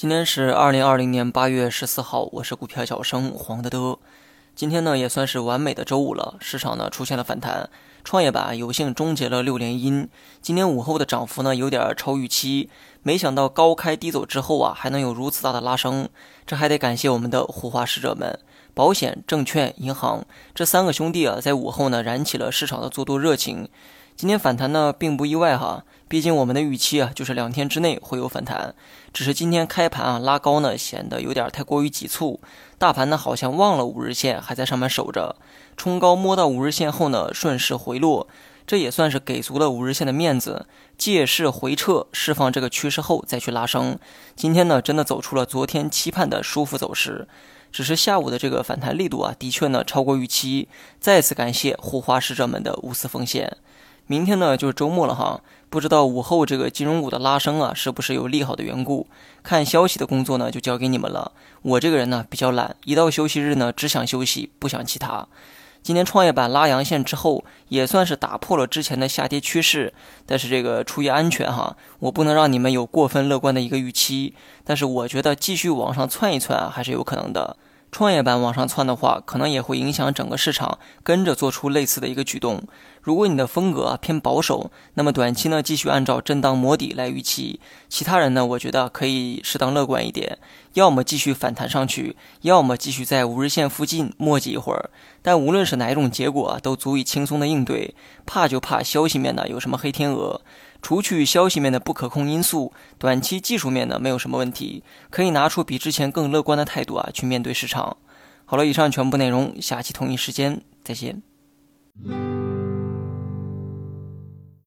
今天是二零二零年八月十四号，我是股票小生黄德德。今天呢也算是完美的周五了，市场呢出现了反弹，创业板有幸终结了六连阴。今天午后的涨幅呢有点超预期，没想到高开低走之后啊还能有如此大的拉升，这还得感谢我们的护花使者们，保险、证券、银行这三个兄弟啊在午后呢燃起了市场的做多热情。今天反弹呢，并不意外哈，毕竟我们的预期啊，就是两天之内会有反弹，只是今天开盘啊拉高呢，显得有点太过于急促，大盘呢好像忘了五日线，还在上面守着，冲高摸到五日线后呢，顺势回落，这也算是给足了五日线的面子，借势回撤，释放这个趋势后再去拉升。今天呢，真的走出了昨天期盼的舒服走势，只是下午的这个反弹力度啊，的确呢超过预期，再次感谢护花使者们的无私奉献。明天呢就是周末了哈，不知道午后这个金融股的拉升啊，是不是有利好的缘故？看消息的工作呢就交给你们了。我这个人呢比较懒，一到休息日呢只想休息，不想其他。今天创业板拉阳线之后，也算是打破了之前的下跌趋势。但是这个出于安全哈，我不能让你们有过分乐观的一个预期。但是我觉得继续往上窜一窜，还是有可能的。创业板往上窜的话，可能也会影响整个市场跟着做出类似的一个举动。如果你的风格偏保守，那么短期呢继续按照震荡摸底来预期。其他人呢，我觉得可以适当乐观一点，要么继续反弹上去，要么继续在五日线附近磨叽一会儿。但无论是哪一种结果，都足以轻松的应对。怕就怕消息面呢有什么黑天鹅。除去消息面的不可控因素，短期技术面呢没有什么问题，可以拿出比之前更乐观的态度啊去面对市场。好了，以上全部内容，下期同一时间再见。